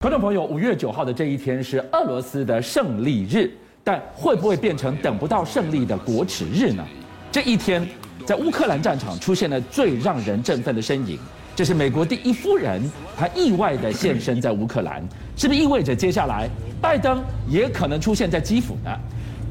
观众朋友，五月九号的这一天是俄罗斯的胜利日，但会不会变成等不到胜利的国耻日呢？这一天，在乌克兰战场出现了最让人振奋的身影，这是美国第一夫人，她意外的现身在乌克兰，是不是意味着接下来拜登也可能出现在基辅呢？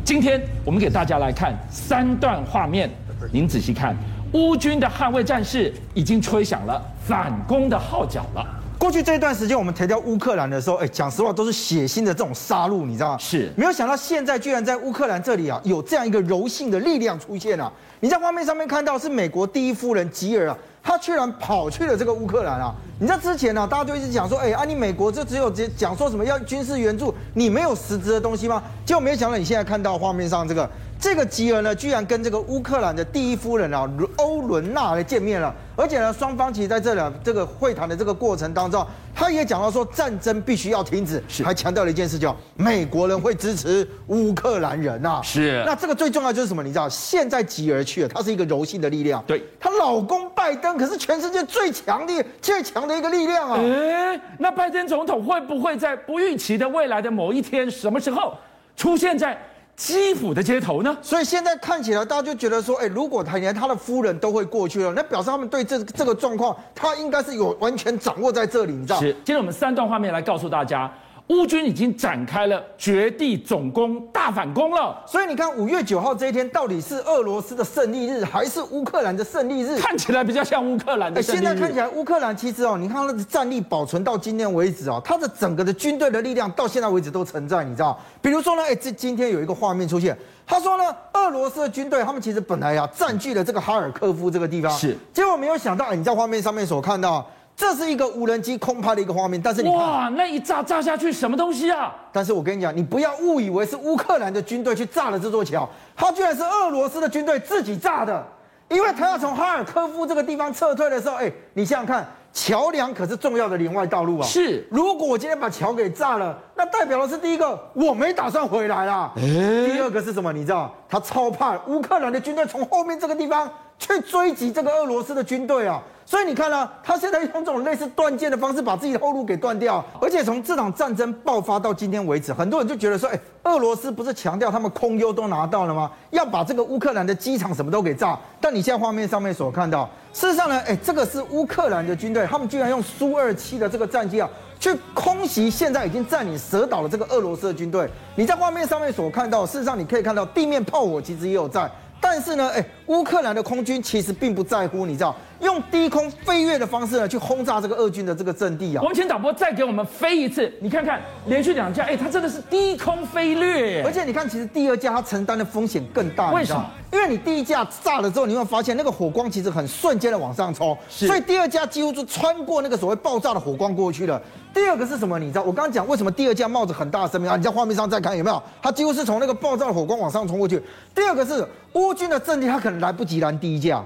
今天我们给大家来看三段画面，您仔细看，乌军的捍卫战士已经吹响了反攻的号角了。过去这一段时间，我们提到乌克兰的时候，哎，讲实话都是血腥的这种杀戮，你知道吗？是。没有想到现在居然在乌克兰这里啊，有这样一个柔性的力量出现啊！你在画面上面看到是美国第一夫人吉尔啊，她居然跑去了这个乌克兰啊！你在之前呢、啊，大家就一直讲说，哎，啊，你美国就只有讲说什么要军事援助，你没有实质的东西吗？结果没有想到你现在看到画面上这个。这个吉尔呢，居然跟这个乌克兰的第一夫人啊，欧伦娜来见面了，而且呢，双方其实在这两这个会谈的这个过程当中，他也讲到说战争必须要停止，是还强调了一件事，叫美国人会支持乌克兰人呐。是。那这个最重要就是什么？你知道，现在吉尔去了，他是一个柔性的力量。对。她老公拜登可是全世界最强的、最强的一个力量啊。哎，那拜登总统会不会在不预期的未来的某一天，什么时候出现在？基辅的街头呢？所以现在看起来，大家就觉得说，哎，如果他连他的夫人都会过去了，那表示他们对这这个状况，他应该是有完全掌握在这里，你知道？是。今天我们三段画面来告诉大家。乌军已经展开了绝地总攻大反攻了，所以你看五月九号这一天到底是俄罗斯的胜利日还是乌克兰的胜利日？看起来比较像乌克兰的胜利日。现在看起来乌克兰其实哦，你看它的战力保存到今天为止哦，它的整个的军队的力量到现在为止都存在，你知道？比如说呢，哎，这今天有一个画面出现，他说呢，俄罗斯的军队他们其实本来呀占据了这个哈尔科夫这个地方，是，结果没有想到，哎，你在画面上面所看到。这是一个无人机空拍的一个画面，但是你看，哇，那一炸炸下去什么东西啊？但是我跟你讲，你不要误以为是乌克兰的军队去炸了这座桥，它居然是俄罗斯的军队自己炸的，因为他要从哈尔科夫这个地方撤退的时候，哎，你想想看，桥梁可是重要的连外道路啊。是，如果我今天把桥给炸了，那代表的是第一个，我没打算回来啦。哎，第二个是什么？你知道，他超怕乌克兰的军队从后面这个地方去追击这个俄罗斯的军队啊。所以你看呢、啊，他现在用这种类似断剑的方式把自己的后路给断掉，而且从这场战争爆发到今天为止，很多人就觉得说，哎，俄罗斯不是强调他们空优都拿到了吗？要把这个乌克兰的机场什么都给炸。但你现在画面上面所看到，事实上呢，哎，这个是乌克兰的军队，他们居然用苏二七的这个战机啊，去空袭现在已经占领蛇岛的这个俄罗斯的军队。你在画面上面所看到，事实上你可以看到地面炮火其实也有在。但是呢，哎，乌克兰的空军其实并不在乎，你知道，用低空飞跃的方式呢，去轰炸这个俄军的这个阵地啊。我们请导播再给我们飞一次，你看看，连续两架，哎，它真的是低空飞掠，而且你看，其实第二架它承担的风险更大，为什么？因为你第一架炸了之后，你会发现那个火光其实很瞬间的往上冲，所以第二架几乎就穿过那个所谓爆炸的火光过去了。第二个是什么？你知道，我刚刚讲为什么第二架冒着很大的生命啊？你在画面上再看有没有？它几乎是从那个爆炸的火光往上冲过去。第二个是乌军的阵地，它可能来不及拦第一架。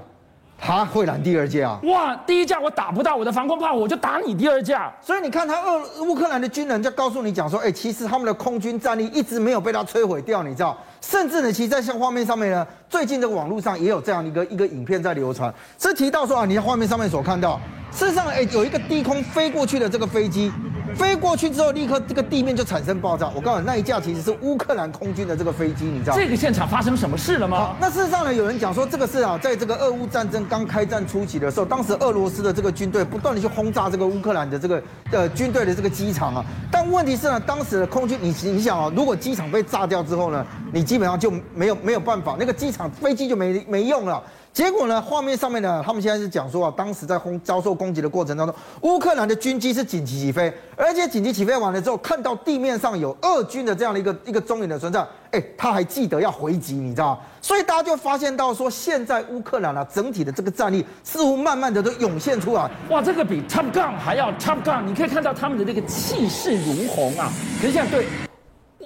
他会拦第二架啊，哇！第一架我打不到我的防空炮，我就打你第二架。所以你看，他俄乌克兰的军人就告诉你讲说，哎，其实他们的空军战力一直没有被他摧毁掉，你知道？甚至呢，其实在像画面上面呢，最近这个网络上也有这样一个一个影片在流传，是提到说啊，你在画面上面所看到，事实上，哎，有一个低空飞过去的这个飞机。飞过去之后，立刻这个地面就产生爆炸。我告诉你，那一架其实是乌克兰空军的这个飞机，你知道？这个现场发生什么事了吗？那事实上呢，有人讲说，这个是啊，在这个俄乌战争刚开战初期的时候，当时俄罗斯的这个军队不断的去轰炸这个乌克兰的这个呃军队的这个机场啊。但问题是呢，当时的空军，你你想啊，如果机场被炸掉之后呢，你基本上就没有没有办法，那个机场飞机就没没用了。结果呢？画面上面呢？他们现在是讲说啊，当时在轰遭受攻击的过程当中，乌克兰的军机是紧急起飞，而且紧急起飞完了之后，看到地面上有俄军的这样的一个一个踪影的存在，哎，他还记得要回击，你知道吗？所以大家就发现到说，现在乌克兰啊，整体的这个战力似乎慢慢的都涌现出来。哇，这个比 Top Gun 还要 Top Gun，你可以看到他们的那个气势如虹啊！可是现在对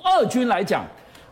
俄军来讲。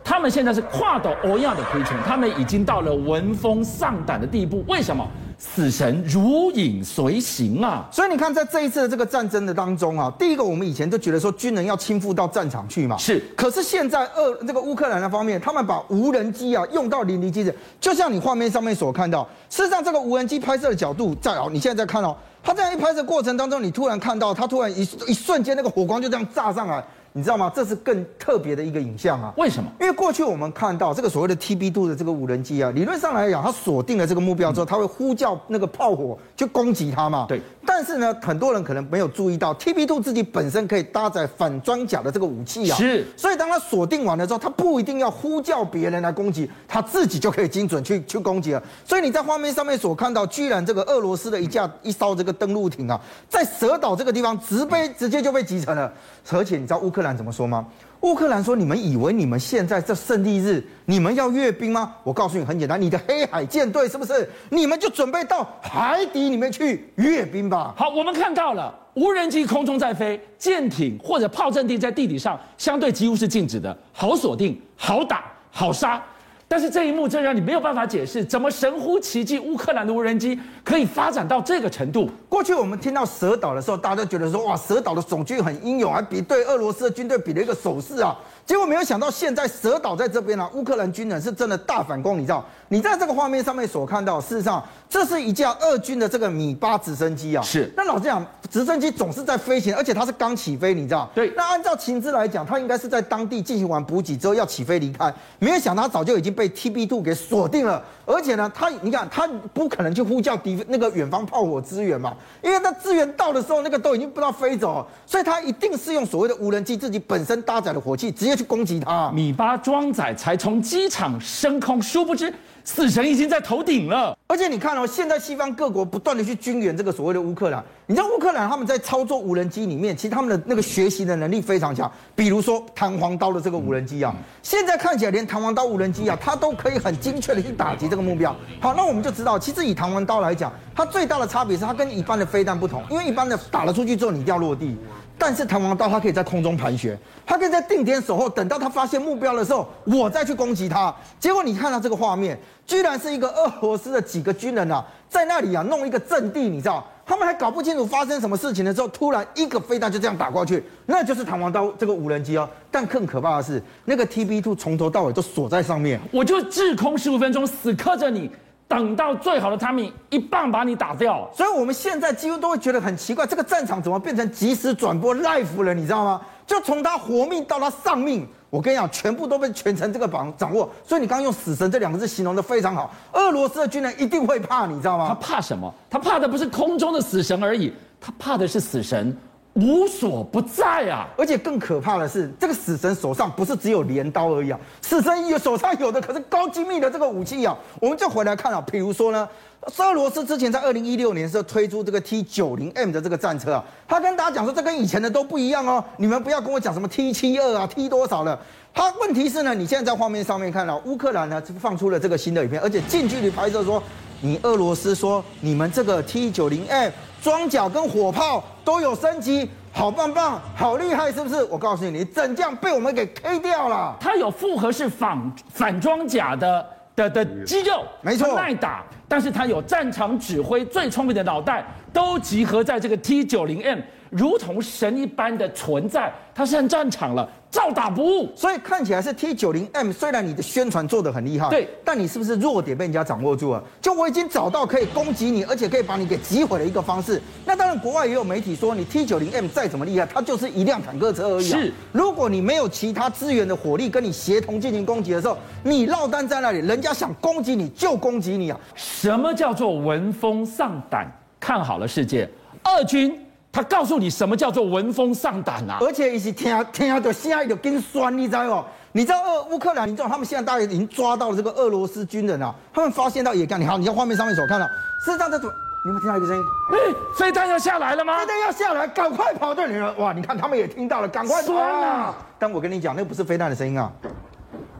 他们现在是跨到欧亚的亏损，他们已经到了闻风丧胆的地步。为什么？死神如影随形啊！所以你看，在这一次的这个战争的当中啊，第一个我们以前就觉得说军人要亲赴到战场去嘛，是。可是现在俄这个乌克兰的方面，他们把无人机啊用到淋漓尽致，就像你画面上面所看到。事实上，这个无人机拍摄的角度在哦，你现在在看哦。它这样一拍摄过程当中，你突然看到它突然一一瞬间那个火光就这样炸上来。你知道吗？这是更特别的一个影像啊！为什么？因为过去我们看到这个所谓的 TB2 的这个无人机啊，理论上来讲，它锁定了这个目标之后，它会呼叫那个炮火去攻击它嘛。对。但是呢，很多人可能没有注意到，TB2 自己本身可以搭载反装甲的这个武器啊。是。所以当它锁定完了之后，它不一定要呼叫别人来攻击，它自己就可以精准去去攻击了。所以你在画面上面所看到，居然这个俄罗斯的一架一艘这个登陆艇啊，在蛇岛这个地方直被直接就被击沉了。而且你知道乌克兰怎么说吗？乌克兰说：“你们以为你们现在这胜利日，你们要阅兵吗？我告诉你，很简单，你的黑海舰队是不是？你们就准备到海底里面去阅兵吧。”好，我们看到了无人机空中在飞，舰艇或者炮阵地在地底上，相对几乎是静止的，好锁定，好打，好杀。但是这一幕，真让你没有办法解释，怎么神乎其技，乌克兰的无人机可以发展到这个程度？过去我们听到蛇岛的时候，大家都觉得说，哇，蛇岛的守军很英勇，还比对俄罗斯的军队比了一个手势啊。结果没有想到，现在蛇岛在这边啊，乌克兰军人是真的大反攻，你知道？你在这个画面上面所看到，事实上这是一架俄军的这个米八直升机啊。是。那老实讲，直升机总是在飞行，而且它是刚起飞，你知道？对。那按照情资来讲，它应该是在当地进行完补给之后要起飞离开，没有想到它早就已经被 TB2 给锁定了。而且呢，它你看，它不可能去呼叫敌那个远方炮火支援嘛，因为那支援到的时候，那个都已经不知道飞走，所以它一定是用所谓的无人机自己本身搭载的火器直接去攻击它。米八装载才从机场升空，殊不知死神已经在头顶了。而且你看哦，现在西方各国不断的去军援这个所谓的乌克兰，你知道乌克兰他们在操作无人机里面，其实他们的那个学习的能力非常强。比如说弹簧刀的这个无人机啊，现在看起来连弹簧刀无人机啊，它都可以很精确的去打击这个目标。好，那我们就知道，其实以弹簧刀来讲，它最大的差别是它跟一般的飞弹不同，因为一般的打了出去之后你一定要落地。但是弹簧刀它可以在空中盘旋，它可以在定点守候，等到它发现目标的时候，我再去攻击它。结果你看到这个画面，居然是一个俄罗斯的几个军人啊，在那里啊弄一个阵地，你知道？他们还搞不清楚发生什么事情的时候，突然一个飞弹就这样打过去，那就是弹簧刀这个无人机哦。但更可怕的是，那个 TB2 从头到尾都锁在上面，我就滞空十五分钟，死磕着你。等到最好的 timing，一棒把你打掉。所以我们现在几乎都会觉得很奇怪，这个战场怎么变成即时转播 live 了？你知道吗？就从他活命到他丧命，我跟你讲，全部都被全程这个榜掌握。所以你刚刚用“死神”这两个字形容的非常好。俄罗斯的军人一定会怕，你知道吗？他怕什么？他怕的不是空中的死神而已，他怕的是死神。无所不在啊！而且更可怕的是，这个死神手上不是只有镰刀而已啊！死神有手上有的可是高精密的这个武器啊！我们就回来看啊，比如说呢，俄罗斯之前在二零一六年时候推出这个 T 九零 M 的这个战车啊，他跟大家讲说，这跟以前的都不一样哦，你们不要跟我讲什么 T 七二啊，T 多少了。他问题是呢，你现在在画面上面看到乌克兰呢放出了这个新的影片，而且近距离拍摄说，你俄罗斯说你们这个 T 九零 M。装甲跟火炮都有升级，好棒棒，好厉害，是不是？我告诉你，你整将被我们给 K 掉了。它有复合式反反装甲的的的肌肉，没错，耐打。但是它有战场指挥最聪明的脑袋，都集合在这个 T 九零 M，如同神一般的存在。它上战场了。照打不误，所以看起来是 T 九零 M。虽然你的宣传做得很厉害，对，但你是不是弱点被人家掌握住了？就我已经找到可以攻击你，而且可以把你给击毁的一个方式。那当然，国外也有媒体说，你 T 九零 M 再怎么厉害，它就是一辆坦克车而已啊。是，如果你没有其他资源的火力跟你协同进行攻击的时候，你落单在那里，人家想攻击你就攻击你啊。什么叫做闻风丧胆？看好了世界，二军。他告诉你什么叫做闻风丧胆啊！而且一起听听到声音就更酸，你知道不？你知道俄乌克兰民众他们现在大概已经抓到了这个俄罗斯军人啊，他们发现到也干，你好，你在画面上面所看到，是这样的，你们听到一个声音？哎，飞弹要下来了吗？飞弹要下来，赶快跑！对，你们哇，你看他们也听到了，赶快跑啊！但我跟你讲，那不是飞弹的声音啊。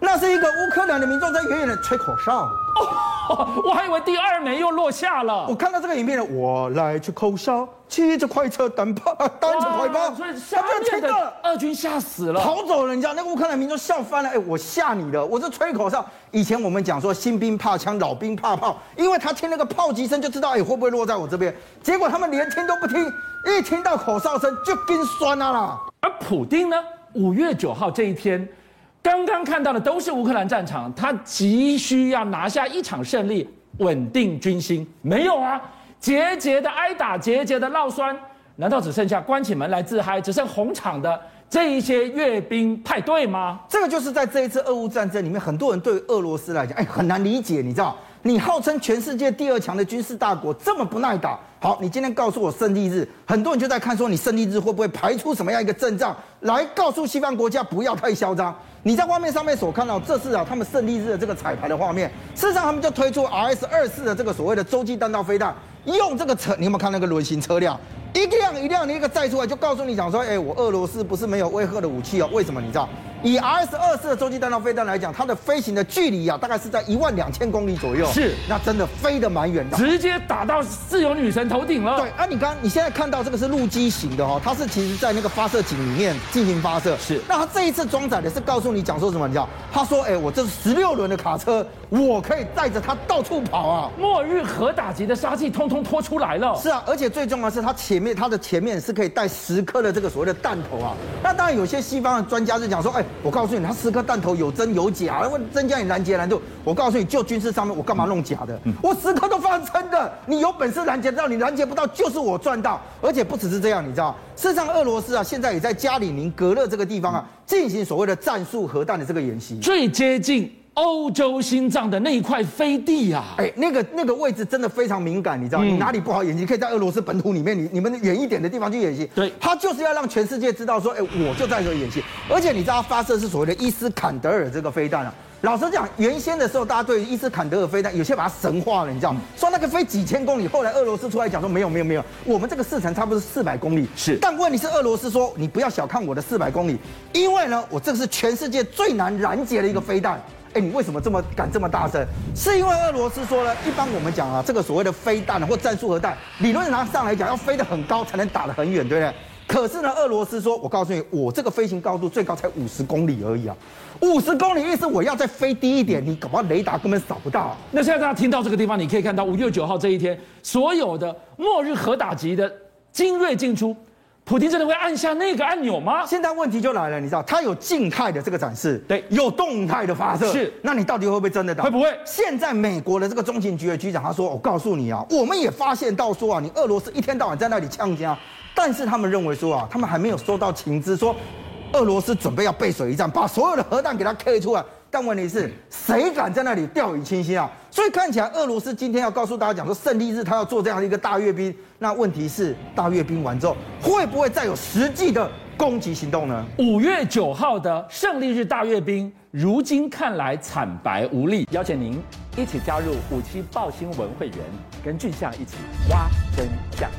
那是一个乌克兰的民众在远远的吹口哨，哦，我还以为第二枚又落下了。我看到这个影片了，我来吹口哨，骑着快车单炮，单着快跑，所以下面的俄军吓死了，跑走了。人家那个乌克兰民众笑翻了，哎，我吓你了，我是吹口哨。以前我们讲说新兵怕枪，老兵怕炮，因为他听那个炮击声就知道，哎，会不会落在我这边？结果他们连听都不听，一听到口哨声就跟酸了啦。而普丁呢，五月九号这一天。刚刚看到的都是乌克兰战场，他急需要拿下一场胜利，稳定军心。没有啊，节节的挨打，节节的落酸，难道只剩下关起门来自嗨，只剩红场的这一些阅兵派对吗？这个就是在这一次俄乌战争里面，很多人对俄罗斯来讲，哎，很难理解，你知道？你号称全世界第二强的军事大国，这么不耐打。好，你今天告诉我胜利日，很多人就在看说，你胜利日会不会排出什么样一个阵仗，来告诉西方国家不要太嚣张。你在画面上面所看到，这是啊他们胜利日的这个彩排的画面。事实上，他们就推出 RS 二四的这个所谓的洲际弹道飞弹，用这个车，你有没有看那个轮型车辆？一辆一辆的一个载出来，就告诉你讲说，哎，我俄罗斯不是没有威吓的武器哦。为什么？你知道？以 RS 二四的洲际弹道飞弹来讲，它的飞行的距离啊，大概是在一万两千公里左右。是，那真的飞得蛮远的，直接打到自由女神头顶了。对，啊，你刚你现在看到这个是陆基型的哦，它是其实在那个发射井里面进行发射。是，那它这一次装载的是告诉你讲说什么？你知道？他说，哎，我这是十六轮的卡车，我可以带着它到处跑啊。末日核打击的杀气通通拖出来了。是啊，而且最重要的是它前面它的前面是可以带十颗的这个所谓的弹头啊。那当然有些西方的专家就讲说，哎，我告诉你，他十。颗弹头有真有假，为增加你拦截难度。我告诉你，就军事上面，我干嘛弄假的？我十颗都放真的。你有本事拦截到，你拦截不到，就是我赚到。而且不只是这样，你知道，事实上，俄罗斯啊，现在也在加里宁格勒这个地方啊，进行所谓的战术核弹的这个演习，最接近。欧洲心脏的那一块飞地啊，哎，那个那个位置真的非常敏感，你知道？你哪里不好演习，可以在俄罗斯本土里面，你你们远一点的地方去演习。对，他就是要让全世界知道说，哎，我就在这演习。而且你知道，发射是所谓的伊斯坎德尔这个飞弹啊。老实讲，原先的时候，大家对伊斯坎德尔飞弹有些把它神化了，你知道吗？说那个飞几千公里，后来俄罗斯出来讲说，没有没有没有，我们这个射程差不多是四百公里。是，但问题是俄罗斯说，你不要小看我的四百公里，因为呢，我这个是全世界最难拦截的一个飞弹。哎，你为什么这么敢这么大声？是因为俄罗斯说呢，一般我们讲啊，这个所谓的飞弹或战术核弹，理论上上来讲要飞得很高才能打得很远，对不对？可是呢，俄罗斯说，我告诉你，我这个飞行高度最高才五十公里而已啊，五十公里意思我要再飞低一点，你搞不好雷达根本扫不到。那现在大家听到这个地方，你可以看到五月九号这一天，所有的末日核打击的精锐进出。普京真的会按下那个按钮吗？现在问题就来了，你知道，它有静态的这个展示，对，有动态的发射，是。那你到底会不会真的打？会不会？现在美国的这个中情局的局长他说：“我告诉你啊，我们也发现到说啊，你俄罗斯一天到晚在那里呛家，但是他们认为说啊，他们还没有收到情资说俄罗斯准备要背水一战，把所有的核弹给他 K 出来。”但问题是，谁敢在那里掉以轻心啊？所以看起来，俄罗斯今天要告诉大家讲说，胜利日他要做这样的一个大阅兵。那问题是，大阅兵完之后，会不会再有实际的攻击行动呢？五月九号的胜利日大阅兵，如今看来惨白无力。邀请您一起加入五七报新闻会员，跟俊相一起挖真相。